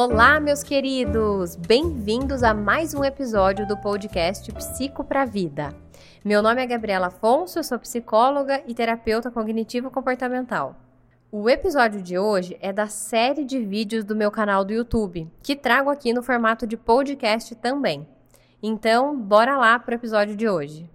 Olá, meus queridos! Bem-vindos a mais um episódio do podcast Psico para Vida. Meu nome é Gabriela Afonso, eu sou psicóloga e terapeuta cognitivo-comportamental. O episódio de hoje é da série de vídeos do meu canal do YouTube, que trago aqui no formato de podcast também. Então, bora lá para o episódio de hoje.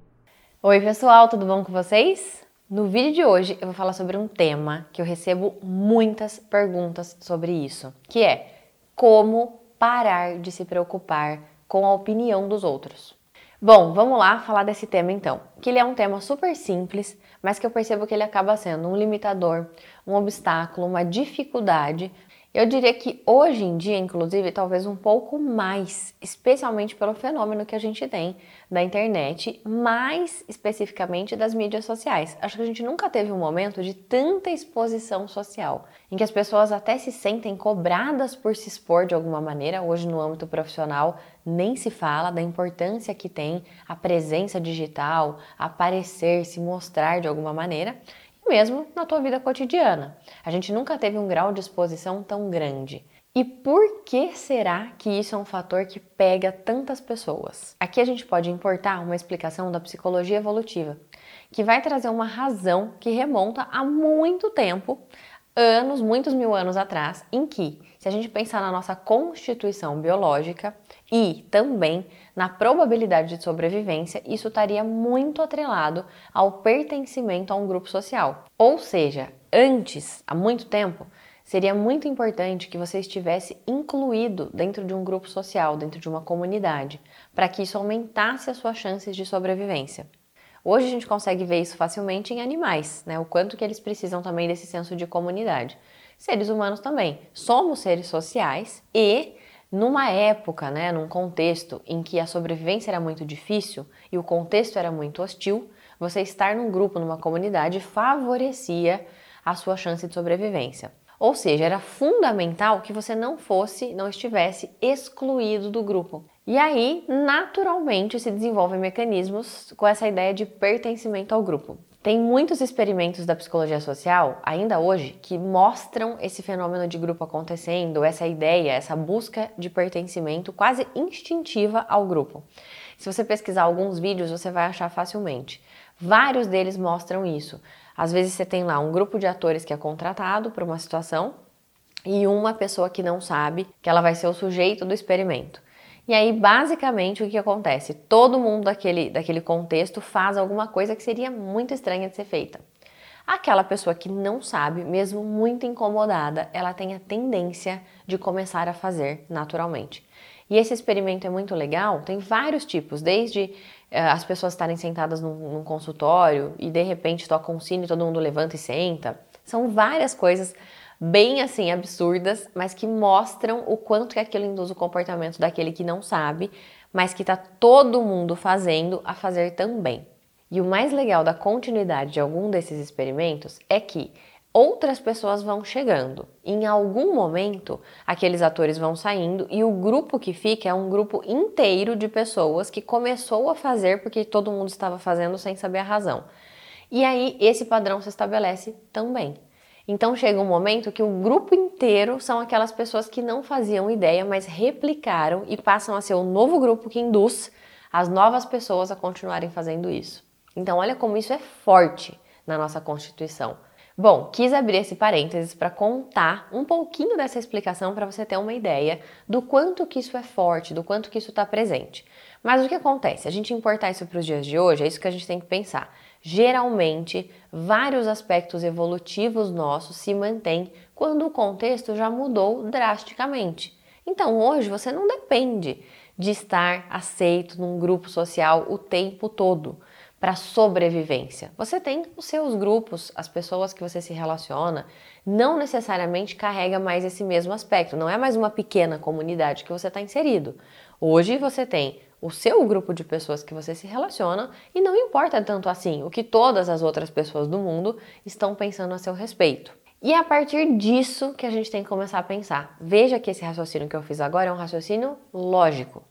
Oi, pessoal, tudo bom com vocês? No vídeo de hoje eu vou falar sobre um tema que eu recebo muitas perguntas sobre isso, que é como parar de se preocupar com a opinião dos outros. Bom, vamos lá falar desse tema então. Que ele é um tema super simples, mas que eu percebo que ele acaba sendo um limitador, um obstáculo, uma dificuldade eu diria que hoje em dia, inclusive, talvez um pouco mais, especialmente pelo fenômeno que a gente tem da internet, mais especificamente das mídias sociais. Acho que a gente nunca teve um momento de tanta exposição social, em que as pessoas até se sentem cobradas por se expor de alguma maneira. Hoje, no âmbito profissional, nem se fala da importância que tem a presença digital, aparecer, se mostrar de alguma maneira mesmo na tua vida cotidiana. A gente nunca teve um grau de exposição tão grande. E por que será que isso é um fator que pega tantas pessoas? Aqui a gente pode importar uma explicação da psicologia evolutiva, que vai trazer uma razão que remonta a muito tempo, anos, muitos mil anos atrás, em que, se a gente pensar na nossa constituição biológica e também na probabilidade de sobrevivência, isso estaria muito atrelado ao pertencimento a um grupo social. Ou seja, antes, há muito tempo, seria muito importante que você estivesse incluído dentro de um grupo social, dentro de uma comunidade, para que isso aumentasse as suas chances de sobrevivência. Hoje a gente consegue ver isso facilmente em animais, né? O quanto que eles precisam também desse senso de comunidade. Seres humanos também. Somos seres sociais e numa época, né, num contexto em que a sobrevivência era muito difícil e o contexto era muito hostil, você estar num grupo, numa comunidade favorecia a sua chance de sobrevivência. Ou seja, era fundamental que você não fosse, não estivesse excluído do grupo. E aí, naturalmente, se desenvolvem mecanismos com essa ideia de pertencimento ao grupo. Tem muitos experimentos da psicologia social, ainda hoje, que mostram esse fenômeno de grupo acontecendo, essa ideia, essa busca de pertencimento quase instintiva ao grupo. Se você pesquisar alguns vídeos, você vai achar facilmente. Vários deles mostram isso. Às vezes você tem lá um grupo de atores que é contratado para uma situação e uma pessoa que não sabe que ela vai ser o sujeito do experimento. E aí, basicamente, o que acontece? Todo mundo daquele, daquele contexto faz alguma coisa que seria muito estranha de ser feita. Aquela pessoa que não sabe, mesmo muito incomodada, ela tem a tendência de começar a fazer naturalmente. E esse experimento é muito legal, tem vários tipos, desde uh, as pessoas estarem sentadas num, num consultório e de repente tocam um sino e todo mundo levanta e senta. São várias coisas bem assim absurdas, mas que mostram o quanto que aquilo induz o comportamento daquele que não sabe, mas que está todo mundo fazendo a fazer também. E o mais legal da continuidade de algum desses experimentos é que outras pessoas vão chegando. Em algum momento, aqueles atores vão saindo e o grupo que fica é um grupo inteiro de pessoas que começou a fazer porque todo mundo estava fazendo sem saber a razão. E aí esse padrão se estabelece também. Então chega um momento que o grupo inteiro são aquelas pessoas que não faziam ideia, mas replicaram e passam a ser o novo grupo que induz as novas pessoas a continuarem fazendo isso. Então olha como isso é forte na nossa Constituição. Bom, quis abrir esse parênteses para contar um pouquinho dessa explicação para você ter uma ideia do quanto que isso é forte, do quanto que isso está presente. Mas o que acontece? A gente importar isso para os dias de hoje, é isso que a gente tem que pensar. Geralmente, vários aspectos evolutivos nossos se mantêm quando o contexto já mudou drasticamente. Então, hoje você não depende de estar aceito num grupo social o tempo todo para sobrevivência. Você tem os seus grupos, as pessoas que você se relaciona, não necessariamente carrega mais esse mesmo aspecto, não é mais uma pequena comunidade que você está inserido. Hoje você tem o seu grupo de pessoas que você se relaciona e não importa tanto assim o que todas as outras pessoas do mundo estão pensando a seu respeito. E é a partir disso que a gente tem que começar a pensar. Veja que esse raciocínio que eu fiz agora é um raciocínio lógico.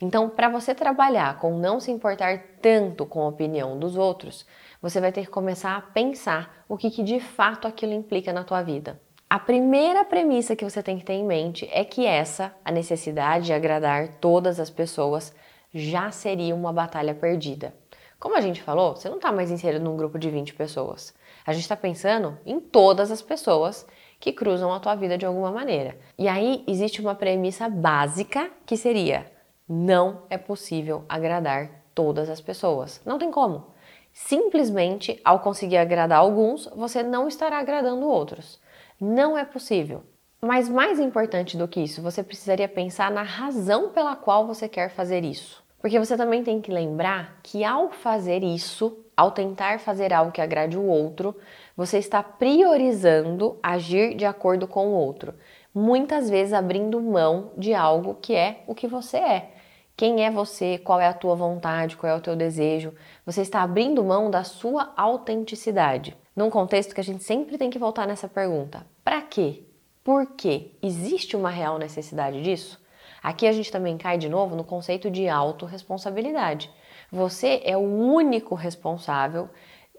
Então, para você trabalhar com não se importar tanto com a opinião dos outros, você vai ter que começar a pensar o que, que de fato aquilo implica na tua vida. A primeira premissa que você tem que ter em mente é que essa, a necessidade de agradar todas as pessoas, já seria uma batalha perdida. Como a gente falou, você não está mais inserido num grupo de 20 pessoas. A gente está pensando em todas as pessoas que cruzam a tua vida de alguma maneira. E aí existe uma premissa básica que seria: não é possível agradar todas as pessoas. Não tem como. Simplesmente, ao conseguir agradar alguns, você não estará agradando outros. Não é possível. Mas mais importante do que isso, você precisaria pensar na razão pela qual você quer fazer isso. Porque você também tem que lembrar que ao fazer isso, ao tentar fazer algo que agrade o outro, você está priorizando agir de acordo com o outro, muitas vezes abrindo mão de algo que é o que você é. Quem é você? Qual é a tua vontade? Qual é o teu desejo? Você está abrindo mão da sua autenticidade num contexto que a gente sempre tem que voltar nessa pergunta: para quê? Por quê? Existe uma real necessidade disso? Aqui a gente também cai de novo no conceito de autorresponsabilidade. Você é o único responsável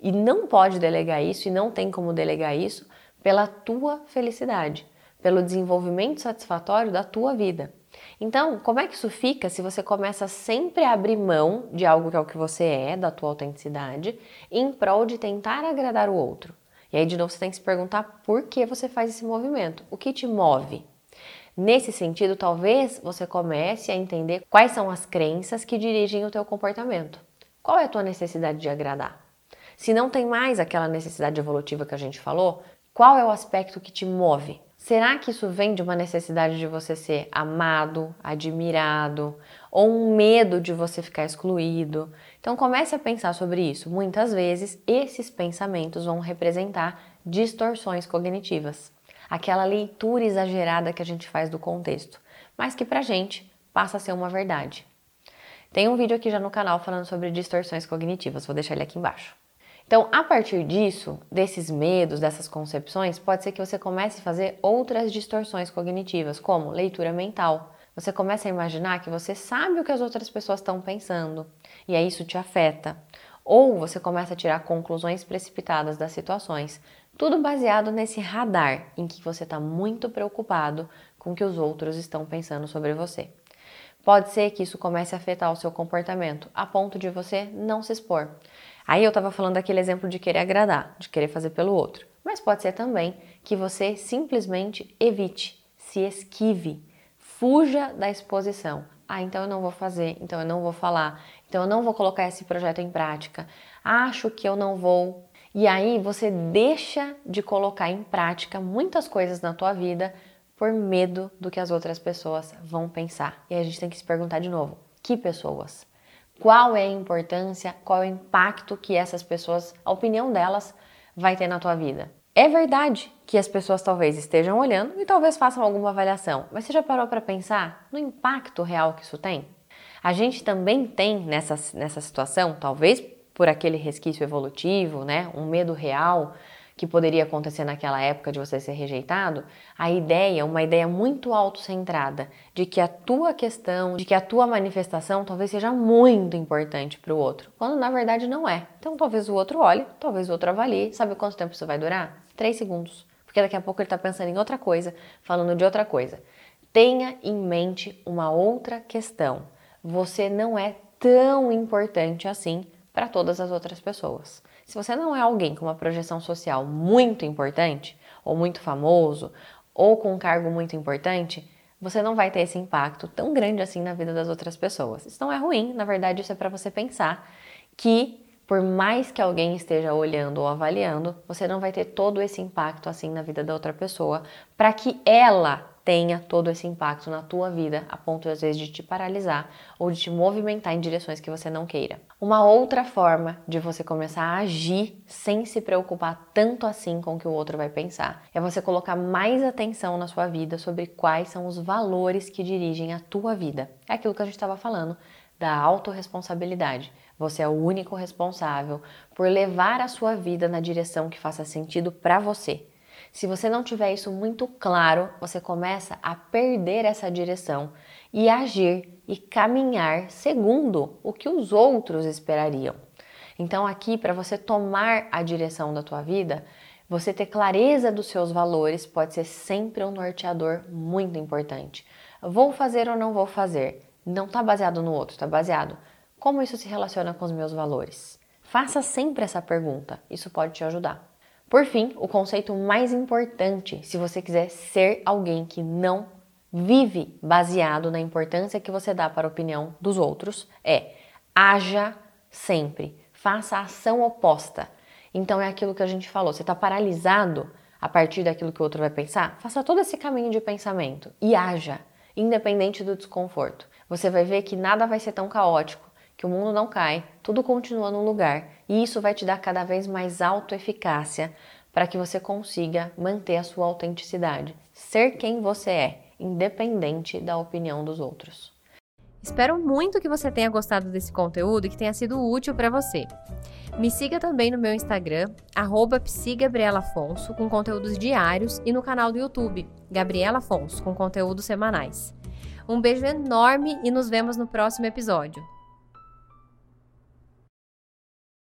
e não pode delegar isso e não tem como delegar isso pela tua felicidade, pelo desenvolvimento satisfatório da tua vida. Então, como é que isso fica se você começa sempre a abrir mão de algo que é o que você é, da tua autenticidade, em prol de tentar agradar o outro? E aí, de novo, você tem que se perguntar por que você faz esse movimento, o que te move. Nesse sentido, talvez você comece a entender quais são as crenças que dirigem o teu comportamento. Qual é a tua necessidade de agradar? Se não tem mais aquela necessidade evolutiva que a gente falou, qual é o aspecto que te move? Será que isso vem de uma necessidade de você ser amado, admirado, ou um medo de você ficar excluído? Então comece a pensar sobre isso. Muitas vezes esses pensamentos vão representar distorções cognitivas, aquela leitura exagerada que a gente faz do contexto, mas que pra gente passa a ser uma verdade. Tem um vídeo aqui já no canal falando sobre distorções cognitivas, vou deixar ele aqui embaixo. Então, a partir disso, desses medos, dessas concepções, pode ser que você comece a fazer outras distorções cognitivas, como leitura mental. Você começa a imaginar que você sabe o que as outras pessoas estão pensando e aí isso te afeta. Ou você começa a tirar conclusões precipitadas das situações, tudo baseado nesse radar em que você está muito preocupado com o que os outros estão pensando sobre você. Pode ser que isso comece a afetar o seu comportamento, a ponto de você não se expor. Aí eu estava falando daquele exemplo de querer agradar, de querer fazer pelo outro. Mas pode ser também que você simplesmente evite, se esquive, fuja da exposição. Ah, então eu não vou fazer, então eu não vou falar, então eu não vou colocar esse projeto em prática. Acho que eu não vou. E aí você deixa de colocar em prática muitas coisas na tua vida por medo do que as outras pessoas vão pensar. E aí a gente tem que se perguntar de novo: que pessoas? Qual é a importância, qual é o impacto que essas pessoas, a opinião delas vai ter na tua vida. É verdade que as pessoas talvez estejam olhando e talvez façam alguma avaliação, mas você já parou para pensar no impacto real que isso tem? A gente também tem nessa, nessa situação, talvez por aquele resquício evolutivo, né, um medo real que poderia acontecer naquela época de você ser rejeitado, a ideia, uma ideia muito autocentrada, de que a tua questão, de que a tua manifestação talvez seja muito importante para o outro, quando na verdade não é. Então talvez o outro olhe, talvez o outro avalie, sabe quanto tempo isso vai durar? Três segundos. Porque daqui a pouco ele está pensando em outra coisa, falando de outra coisa. Tenha em mente uma outra questão. Você não é tão importante assim para todas as outras pessoas. Se você não é alguém com uma projeção social muito importante, ou muito famoso, ou com um cargo muito importante, você não vai ter esse impacto tão grande assim na vida das outras pessoas. Isso não é ruim, na verdade, isso é para você pensar que por mais que alguém esteja olhando ou avaliando, você não vai ter todo esse impacto assim na vida da outra pessoa, para que ela tenha todo esse impacto na tua vida, a ponto às vezes de te paralisar ou de te movimentar em direções que você não queira. Uma outra forma de você começar a agir sem se preocupar tanto assim com o que o outro vai pensar é você colocar mais atenção na sua vida sobre quais são os valores que dirigem a tua vida. É aquilo que a gente estava falando da autorresponsabilidade. Você é o único responsável por levar a sua vida na direção que faça sentido para você. Se você não tiver isso muito claro, você começa a perder essa direção e agir e caminhar segundo o que os outros esperariam. Então aqui para você tomar a direção da tua vida, Você ter clareza dos seus valores pode ser sempre um norteador muito importante. Vou fazer ou não vou fazer? Não está baseado no outro, está baseado como isso se relaciona com os meus valores. Faça sempre essa pergunta, isso pode te ajudar. Por fim, o conceito mais importante, se você quiser ser alguém que não vive baseado na importância que você dá para a opinião dos outros, é haja sempre, faça a ação oposta. Então é aquilo que a gente falou, você está paralisado a partir daquilo que o outro vai pensar? Faça todo esse caminho de pensamento e haja, independente do desconforto. Você vai ver que nada vai ser tão caótico, que o mundo não cai, tudo continua no lugar e isso vai te dar cada vez mais autoeficácia para que você consiga manter a sua autenticidade, ser quem você é, independente da opinião dos outros. Espero muito que você tenha gostado desse conteúdo e que tenha sido útil para você. Me siga também no meu Instagram, psigabrielafonso, com conteúdos diários, e no canal do YouTube, Gabriela Afonso, com conteúdos semanais. Um beijo enorme e nos vemos no próximo episódio.